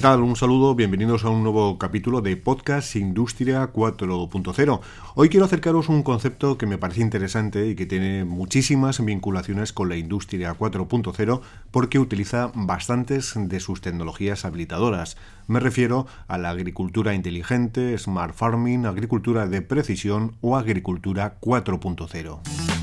¿Qué tal? Un saludo, bienvenidos a un nuevo capítulo de Podcast Industria 4.0. Hoy quiero acercaros un concepto que me parece interesante y que tiene muchísimas vinculaciones con la Industria 4.0 porque utiliza bastantes de sus tecnologías habilitadoras. Me refiero a la agricultura inteligente, smart farming, agricultura de precisión o agricultura 4.0.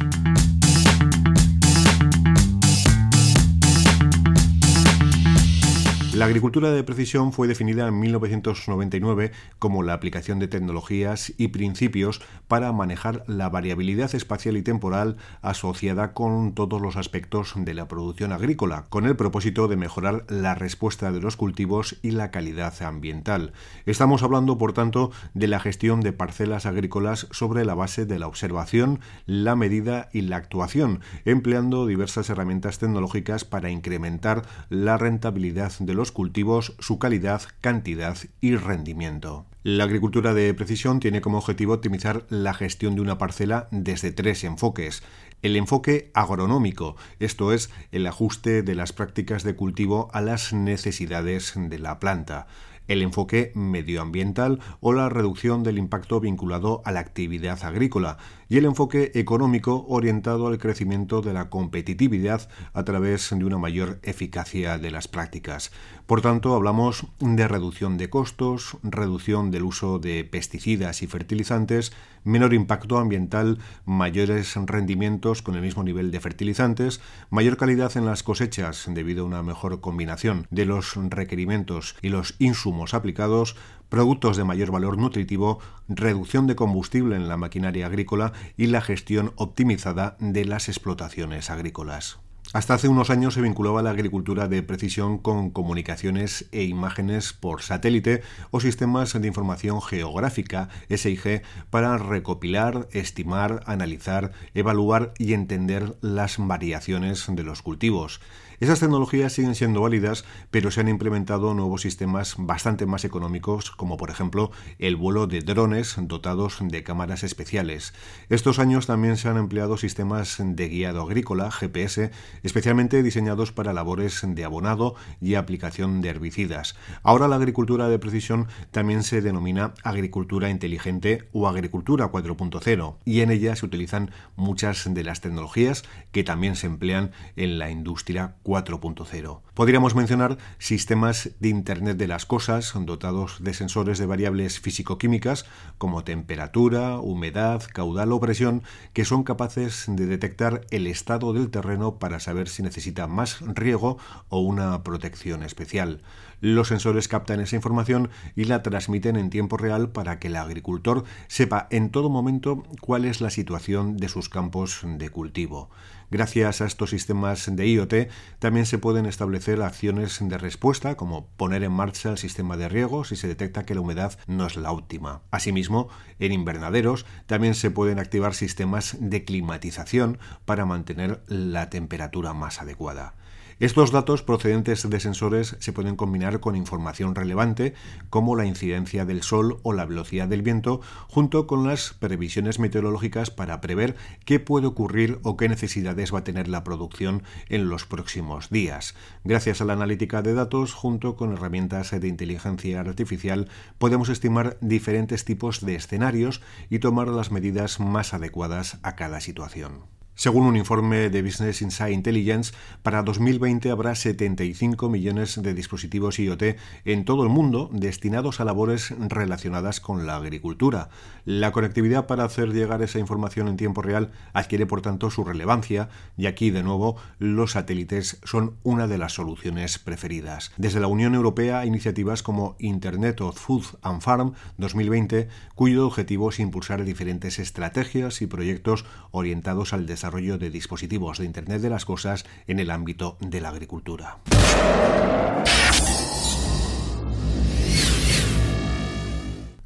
La agricultura de precisión fue definida en 1999 como la aplicación de tecnologías y principios para manejar la variabilidad espacial y temporal asociada con todos los aspectos de la producción agrícola, con el propósito de mejorar la respuesta de los cultivos y la calidad ambiental. Estamos hablando, por tanto, de la gestión de parcelas agrícolas sobre la base de la observación, la medida y la actuación, empleando diversas herramientas tecnológicas para incrementar la rentabilidad de los cultivos, su calidad, cantidad y rendimiento. La agricultura de precisión tiene como objetivo optimizar la gestión de una parcela desde tres enfoques. El enfoque agronómico, esto es, el ajuste de las prácticas de cultivo a las necesidades de la planta el enfoque medioambiental o la reducción del impacto vinculado a la actividad agrícola y el enfoque económico orientado al crecimiento de la competitividad a través de una mayor eficacia de las prácticas. Por tanto, hablamos de reducción de costos, reducción del uso de pesticidas y fertilizantes, menor impacto ambiental, mayores rendimientos con el mismo nivel de fertilizantes, mayor calidad en las cosechas debido a una mejor combinación de los requerimientos y los insumos aplicados, productos de mayor valor nutritivo, reducción de combustible en la maquinaria agrícola y la gestión optimizada de las explotaciones agrícolas. Hasta hace unos años se vinculaba la agricultura de precisión con comunicaciones e imágenes por satélite o sistemas de información geográfica SIG para recopilar, estimar, analizar, evaluar y entender las variaciones de los cultivos. Esas tecnologías siguen siendo válidas, pero se han implementado nuevos sistemas bastante más económicos, como por ejemplo el vuelo de drones dotados de cámaras especiales. Estos años también se han empleado sistemas de guiado agrícola, GPS, especialmente diseñados para labores de abonado y aplicación de herbicidas. Ahora la agricultura de precisión también se denomina agricultura inteligente o agricultura 4.0 y en ella se utilizan muchas de las tecnologías que también se emplean en la industria 4.0. Podríamos mencionar sistemas de Internet de las Cosas dotados de sensores de variables físico-químicas como temperatura, humedad, caudal o presión que son capaces de detectar el estado del terreno para saber si necesita más riego o una protección especial. Los sensores captan esa información y la transmiten en tiempo real para que el agricultor sepa en todo momento cuál es la situación de sus campos de cultivo. Gracias a estos sistemas de IoT también se pueden establecer acciones de respuesta como poner en marcha el sistema de riego si se detecta que la humedad no es la óptima. Asimismo, en invernaderos también se pueden activar sistemas de climatización para mantener la temperatura más adecuada. Estos datos procedentes de sensores se pueden combinar con información relevante como la incidencia del sol o la velocidad del viento junto con las previsiones meteorológicas para prever qué puede ocurrir o qué necesidades va a tener la producción en los próximos días. Gracias a la analítica de datos junto con herramientas de inteligencia artificial podemos estimar diferentes tipos de escenarios y tomar las medidas más adecuadas a cada situación. Según un informe de Business Insight Intelligence, para 2020 habrá 75 millones de dispositivos IoT en todo el mundo destinados a labores relacionadas con la agricultura. La conectividad para hacer llegar esa información en tiempo real adquiere por tanto su relevancia y aquí de nuevo los satélites son una de las soluciones preferidas. Desde la Unión Europea iniciativas como Internet of Food and Farm 2020 cuyo objetivo es impulsar diferentes estrategias y proyectos orientados al desarrollo desarrollo de dispositivos de Internet de las Cosas en el ámbito de la agricultura.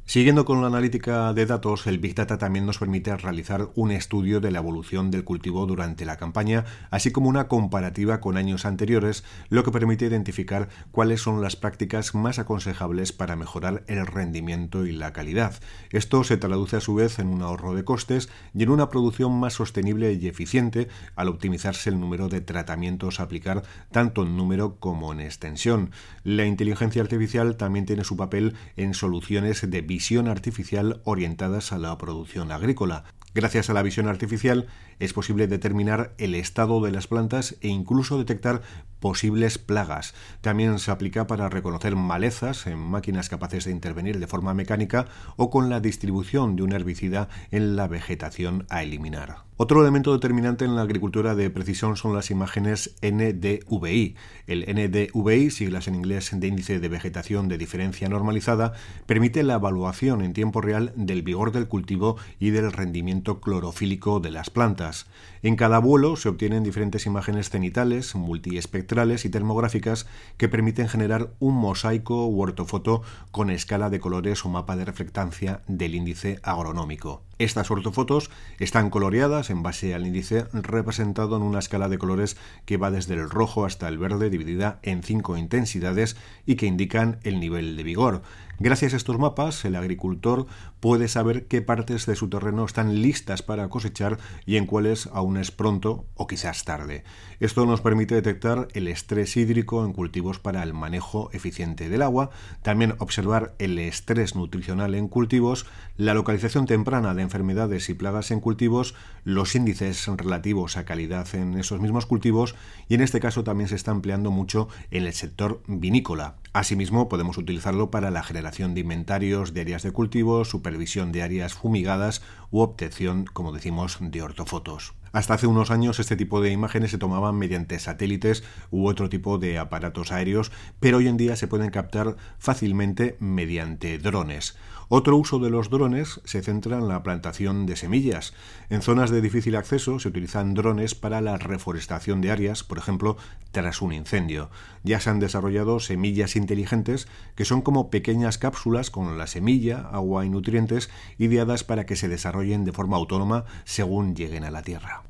Siguiendo con la analítica de datos, el Big Data también nos permite realizar un estudio de la evolución del cultivo durante la campaña, así como una comparativa con años anteriores, lo que permite identificar cuáles son las prácticas más aconsejables para mejorar el rendimiento y la calidad. Esto se traduce a su vez en un ahorro de costes y en una producción más sostenible y eficiente al optimizarse el número de tratamientos a aplicar tanto en número como en extensión. La inteligencia artificial también tiene su papel en soluciones de visión artificial orientadas a la producción agrícola. Gracias a la visión artificial es posible determinar el estado de las plantas e incluso detectar posibles plagas. También se aplica para reconocer malezas en máquinas capaces de intervenir de forma mecánica o con la distribución de un herbicida en la vegetación a eliminar. Otro elemento determinante en la agricultura de precisión son las imágenes NDVI. El NDVI, siglas en inglés de índice de vegetación de diferencia normalizada, permite la evaluación en tiempo real del vigor del cultivo y del rendimiento clorofílico de las plantas. En cada vuelo se obtienen diferentes imágenes cenitales, multiespectrales y termográficas que permiten generar un mosaico u ortofoto con escala de colores o mapa de reflectancia del índice agronómico. Estas ortofotos están coloreadas en base al índice representado en una escala de colores que va desde el rojo hasta el verde dividida en cinco intensidades y que indican el nivel de vigor. Gracias a estos mapas, el agricultor puede saber qué partes de su terreno están listas para cosechar y en cuáles aún es pronto o quizás tarde. Esto nos permite detectar el estrés hídrico en cultivos para el manejo eficiente del agua, también observar el estrés nutricional en cultivos, la localización temprana de enfermedades y plagas en cultivos, los índices relativos a calidad en esos mismos cultivos y en este caso también se está empleando mucho en el sector vinícola. Asimismo, podemos utilizarlo para la generación de inventarios de áreas de cultivo, supervisión de áreas fumigadas u obtención, como decimos, de ortofotos. Hasta hace unos años este tipo de imágenes se tomaban mediante satélites u otro tipo de aparatos aéreos, pero hoy en día se pueden captar fácilmente mediante drones. Otro uso de los drones se centra en la plantación de semillas. En zonas de difícil acceso se utilizan drones para la reforestación de áreas, por ejemplo, tras un incendio. Ya se han desarrollado semillas inteligentes que son como pequeñas cápsulas con la semilla, agua y nutrientes ideadas para que se desarrollen de forma autónoma según lleguen a la Tierra.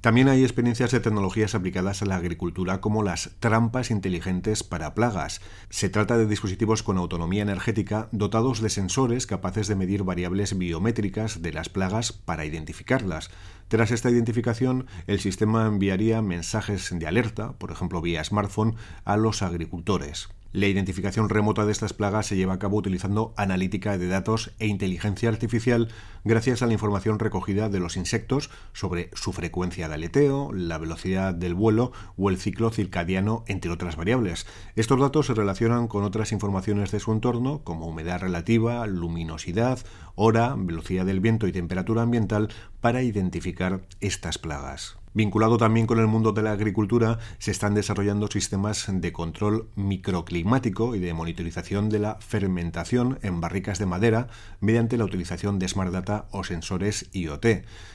También hay experiencias de tecnologías aplicadas a la agricultura como las trampas inteligentes para plagas. Se trata de dispositivos con autonomía energética dotados de sensores capaces de medir variables biométricas de las plagas para identificarlas. Tras esta identificación, el sistema enviaría mensajes de alerta, por ejemplo vía smartphone, a los agricultores. La identificación remota de estas plagas se lleva a cabo utilizando analítica de datos e inteligencia artificial gracias a la información recogida de los insectos sobre su frecuencia de aleteo, la velocidad del vuelo o el ciclo circadiano, entre otras variables. Estos datos se relacionan con otras informaciones de su entorno, como humedad relativa, luminosidad, hora, velocidad del viento y temperatura ambiental, para identificar estas plagas. Vinculado también con el mundo de la agricultura, se están desarrollando sistemas de control microclimático y de monitorización de la fermentación en barricas de madera mediante la utilización de Smart Data o sensores IoT.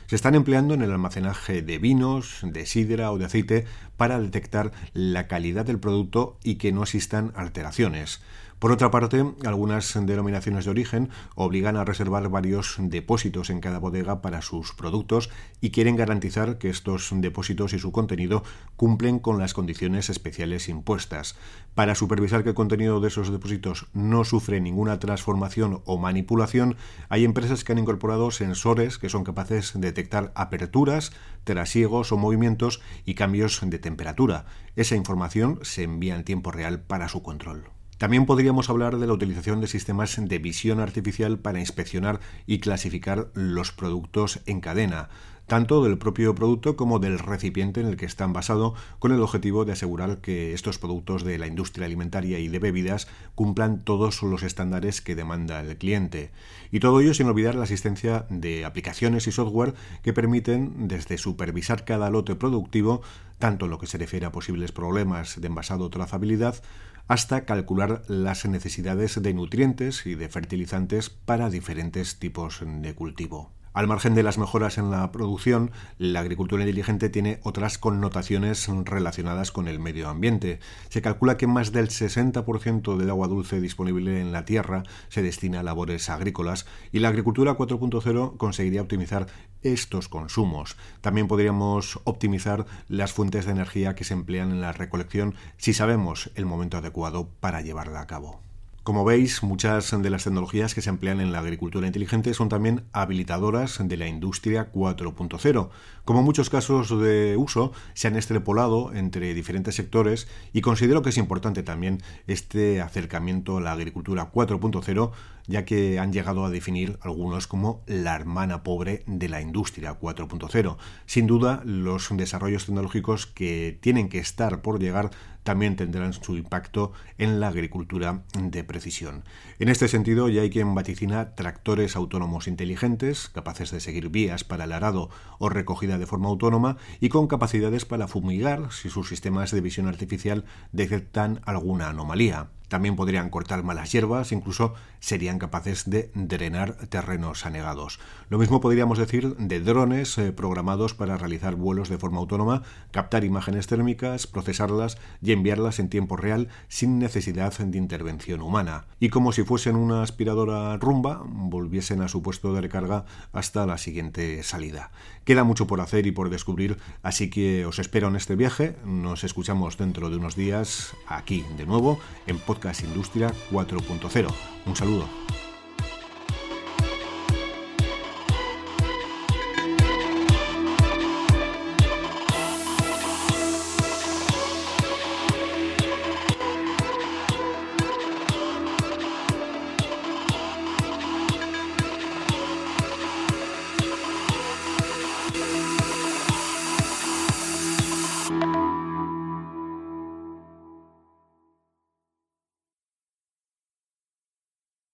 Se están empleando en el almacenaje de vinos, de sidra o de aceite para detectar la calidad del producto y que no existan alteraciones. Por otra parte, algunas denominaciones de origen obligan a reservar varios depósitos en cada bodega para sus productos y quieren garantizar que estos depósitos y su contenido cumplen con las condiciones especiales impuestas. Para supervisar que el contenido de esos depósitos no sufre ninguna transformación o manipulación, hay empresas que han incorporado sensores que son capaces de detectar aperturas, trasiegos o movimientos y cambios de temperatura. Esa información se envía en tiempo real para su control. También podríamos hablar de la utilización de sistemas de visión artificial para inspeccionar y clasificar los productos en cadena, tanto del propio producto como del recipiente en el que están basado, con el objetivo de asegurar que estos productos de la industria alimentaria y de bebidas cumplan todos los estándares que demanda el cliente. Y todo ello sin olvidar la asistencia de aplicaciones y software que permiten desde supervisar cada lote productivo, tanto en lo que se refiere a posibles problemas de envasado o trazabilidad, hasta calcular las necesidades de nutrientes y de fertilizantes para diferentes tipos de cultivo. Al margen de las mejoras en la producción, la agricultura inteligente tiene otras connotaciones relacionadas con el medio ambiente. Se calcula que más del 60% del agua dulce disponible en la tierra se destina a labores agrícolas y la agricultura 4.0 conseguiría optimizar estos consumos. También podríamos optimizar las fuentes de energía que se emplean en la recolección si sabemos el momento adecuado para llevarla a cabo. Como veis, muchas de las tecnologías que se emplean en la agricultura inteligente son también habilitadoras de la industria 4.0. Como muchos casos de uso, se han extrapolado entre diferentes sectores y considero que es importante también este acercamiento a la agricultura 4.0 ya que han llegado a definir algunos como la hermana pobre de la industria 4.0. Sin duda, los desarrollos tecnológicos que tienen que estar por llegar también tendrán su impacto en la agricultura de precisión. En este sentido, ya hay quien vaticina tractores autónomos inteligentes, capaces de seguir vías para el arado o recogida de forma autónoma y con capacidades para fumigar si sus sistemas de visión artificial detectan alguna anomalía. También podrían cortar malas hierbas, incluso serían capaces de drenar terrenos anegados. Lo mismo podríamos decir de drones eh, programados para realizar vuelos de forma autónoma, captar imágenes térmicas, procesarlas y enviarlas en tiempo real sin necesidad de intervención humana. Y como si fuesen una aspiradora rumba, volviesen a su puesto de recarga hasta la siguiente salida. Queda mucho por hacer y por descubrir, así que os espero en este viaje. Nos escuchamos dentro de unos días aquí de nuevo en Podcast Industria 4.0. Un saludo.